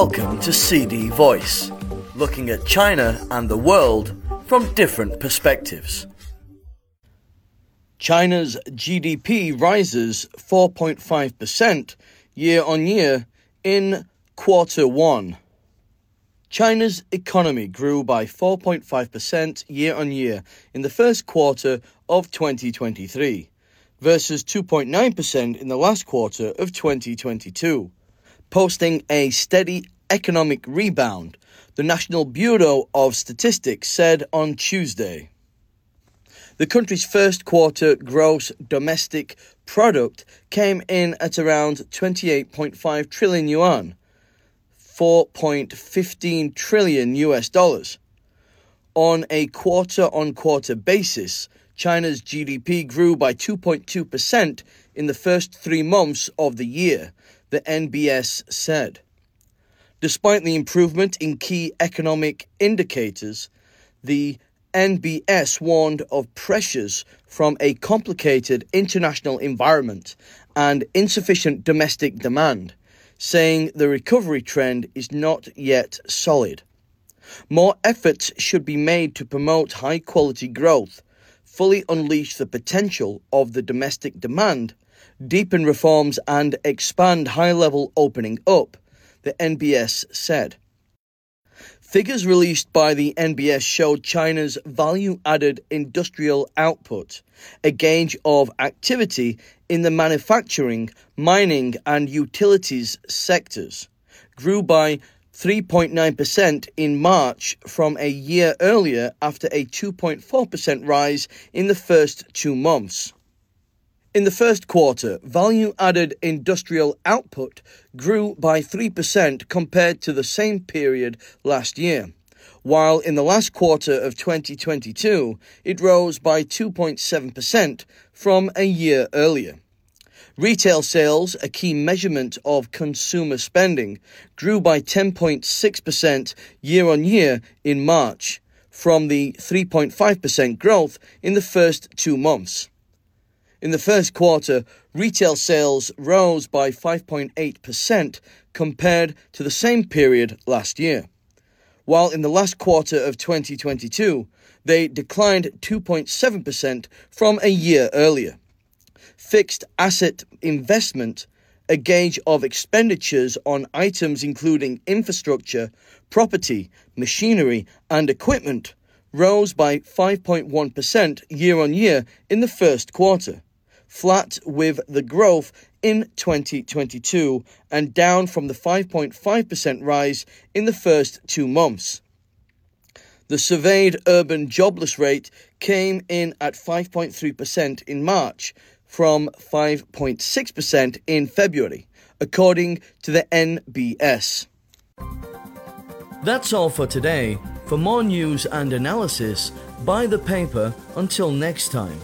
Welcome to CD Voice, looking at China and the world from different perspectives. China's GDP rises 4.5% year on year in quarter one. China's economy grew by 4.5% year on year in the first quarter of 2023 versus 2.9% in the last quarter of 2022, posting a steady economic rebound, the National Bureau of Statistics said on Tuesday. The country's first quarter gross domestic product came in at around 28.5 trillion yuan, 4.15 trillion US dollars. On a quarter on quarter basis, China's GDP grew by 2.2% in the first three months of the year, the NBS said. Despite the improvement in key economic indicators, the NBS warned of pressures from a complicated international environment and insufficient domestic demand, saying the recovery trend is not yet solid. More efforts should be made to promote high quality growth fully unleash the potential of the domestic demand, deepen reforms, and expand high level opening up, the NBS said. Figures released by the NBS showed China's value added industrial output, a gauge of activity in the manufacturing, mining, and utilities sectors, grew by 3.9% in March from a year earlier after a 2.4% rise in the first two months. In the first quarter, value added industrial output grew by 3% compared to the same period last year, while in the last quarter of 2022, it rose by 2.7% from a year earlier. Retail sales, a key measurement of consumer spending, grew by 10.6% year on year in March, from the 3.5% growth in the first two months. In the first quarter, retail sales rose by 5.8% compared to the same period last year, while in the last quarter of 2022, they declined 2.7% from a year earlier. Fixed asset investment, a gauge of expenditures on items including infrastructure, property, machinery, and equipment, rose by 5.1% year on year in the first quarter, flat with the growth in 2022 and down from the 5.5% rise in the first two months. The surveyed urban jobless rate came in at 5.3% in March, from 5.6% in February, according to the NBS. That's all for today. For more news and analysis, buy the paper until next time.